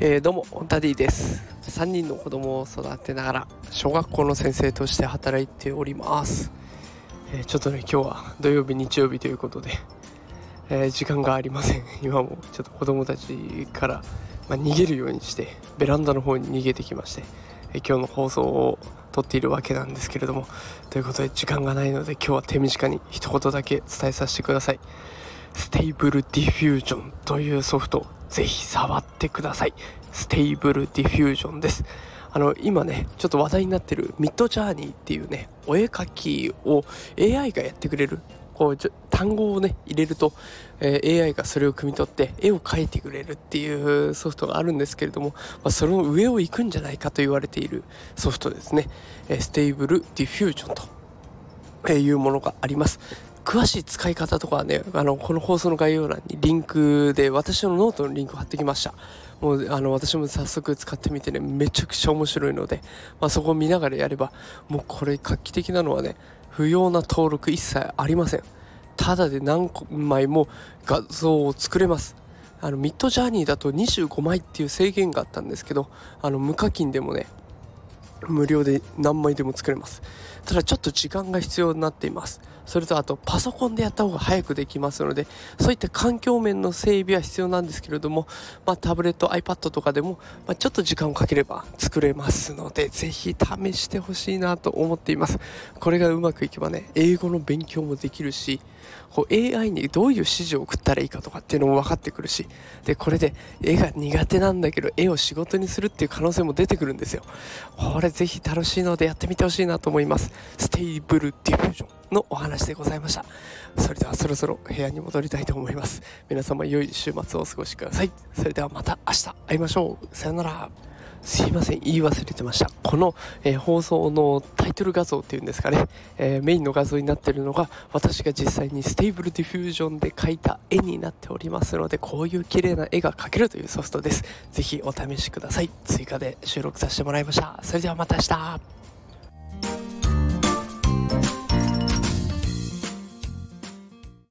えー、どうもダディです。3人の子供を育てながら小学校の先生として働いております、えー、ちょっとね今日は土曜日日曜日ということで、えー、時間がありません。今もちょっと子供たちから、まあ、逃げるようにしてベランダの方に逃げてきまして、え今日の放送を撮っているわけなんですけれどもということで時間がないので今日は手短に一言だけ伝えさせてください。Stable Diffusion というソフト。ぜひ触ってください。 Stable Diffusion です。あの今ねちょっと話題になってる Midjourney っていうねお絵描きを AI がやってくれるこう単語をね入れると、えー、AI がそれを汲み取って絵を描いてくれるっていうソフトがあるんですけれども、まあ、その上を行くんじゃないかと言われているソフトですね、えー、 Stable Diffusionというものがあります。詳しい使い方とかはね、あの、この放送の概要欄にリンクで、私のノートのリンクを貼ってきました。もう、あの、私も早速使ってみてね、めちゃくちゃ面白いので、まあ、そこを見ながらやれば、もうこれ画期的なのはね、不要な登録一切ありません。ただで何枚も画像を作れます。あの、 Midjourney だと25枚っていう制限があったんですけど、あの、無課金でもね、無料で何枚でも作れますただちょっと時間が必要になっていますそれとあとパソコンでやった方が早くできますのでそういった環境面の整備は必要なんですけれども、まあ、タブレット iPad とかでも、まあ、ちょっと時間をかければ作れますのでぜひ試してほしいなと思っています。これがうまくいけばね英語の勉強もできるしこう AI にどういう指示を送ったらいいかとかっていうのも分かってくるしでこれで絵が苦手なんだけど絵を仕事にするっていう可能性も出てくるんですよ。これぜひ楽しいのでやってみてほしいなと思います。 Stable Diffusion のお話。話でございました。それではそろそろ部屋に戻りたいと思います。皆様良い週末をお過ごしください。それではまた明日会いましょう。さよなら。すいません。言い忘れてました。この、えー、放送のタイトル画像っていうんですかね、えー、メインの画像になってるのが私が実際に Stable Diffusion で描いた絵になっておりますのでこういう綺麗な絵が描けるというソフトです。ぜひお試しください。追加で収録させてもらいました。それではまた明日。